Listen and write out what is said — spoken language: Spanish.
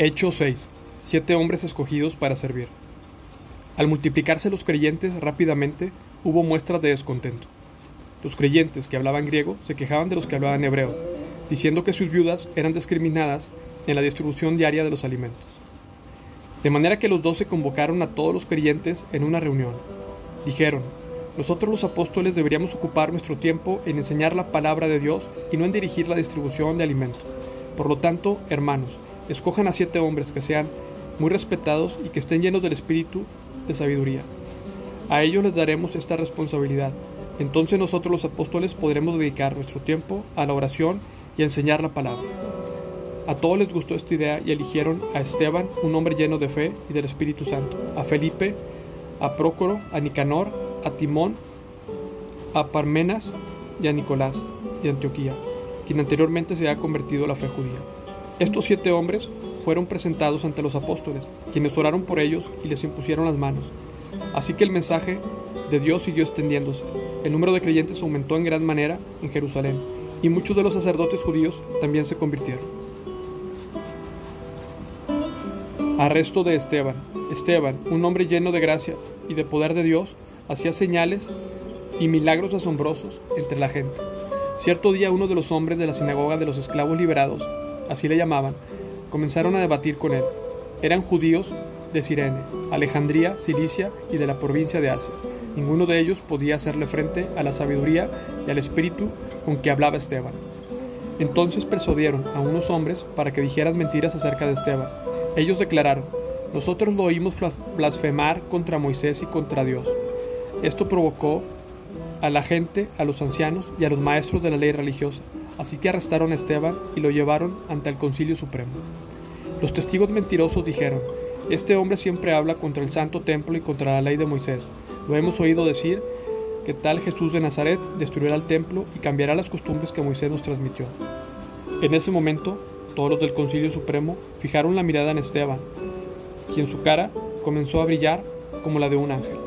Hecho 6. Siete hombres escogidos para servir. Al multiplicarse los creyentes rápidamente, hubo muestras de descontento. Los creyentes que hablaban griego se quejaban de los que hablaban hebreo, diciendo que sus viudas eran discriminadas en la distribución diaria de los alimentos. De manera que los doce convocaron a todos los creyentes en una reunión. Dijeron, nosotros los apóstoles deberíamos ocupar nuestro tiempo en enseñar la palabra de Dios y no en dirigir la distribución de alimentos. Por lo tanto, hermanos, Escojan a siete hombres que sean muy respetados y que estén llenos del espíritu de sabiduría. A ellos les daremos esta responsabilidad. Entonces nosotros los apóstoles podremos dedicar nuestro tiempo a la oración y a enseñar la palabra. A todos les gustó esta idea y eligieron a Esteban, un hombre lleno de fe y del Espíritu Santo, a Felipe, a Prócoro, a Nicanor, a Timón, a Parmenas y a Nicolás de Antioquía, quien anteriormente se había convertido a la fe judía. Estos siete hombres fueron presentados ante los apóstoles, quienes oraron por ellos y les impusieron las manos. Así que el mensaje de Dios siguió extendiéndose. El número de creyentes aumentó en gran manera en Jerusalén, y muchos de los sacerdotes judíos también se convirtieron. Arresto de Esteban. Esteban, un hombre lleno de gracia y de poder de Dios, hacía señales y milagros asombrosos entre la gente. Cierto día uno de los hombres de la sinagoga de los esclavos liberados así le llamaban, comenzaron a debatir con él. Eran judíos de Sirene, Alejandría, Cilicia y de la provincia de Asia. Ninguno de ellos podía hacerle frente a la sabiduría y al espíritu con que hablaba Esteban. Entonces persuadieron a unos hombres para que dijeran mentiras acerca de Esteban. Ellos declararon, nosotros lo oímos blasfemar contra Moisés y contra Dios. Esto provocó a la gente, a los ancianos y a los maestros de la ley religiosa Así que arrestaron a Esteban y lo llevaron ante el Concilio Supremo. Los testigos mentirosos dijeron, este hombre siempre habla contra el santo templo y contra la ley de Moisés. Lo hemos oído decir que tal Jesús de Nazaret destruirá el templo y cambiará las costumbres que Moisés nos transmitió. En ese momento, todos los del Concilio Supremo fijaron la mirada en Esteban, y en su cara comenzó a brillar como la de un ángel.